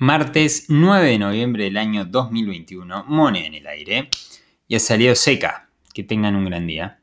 Martes 9 de noviembre del año 2021, moneda en el aire. Y ha salido seca. Que tengan un gran día.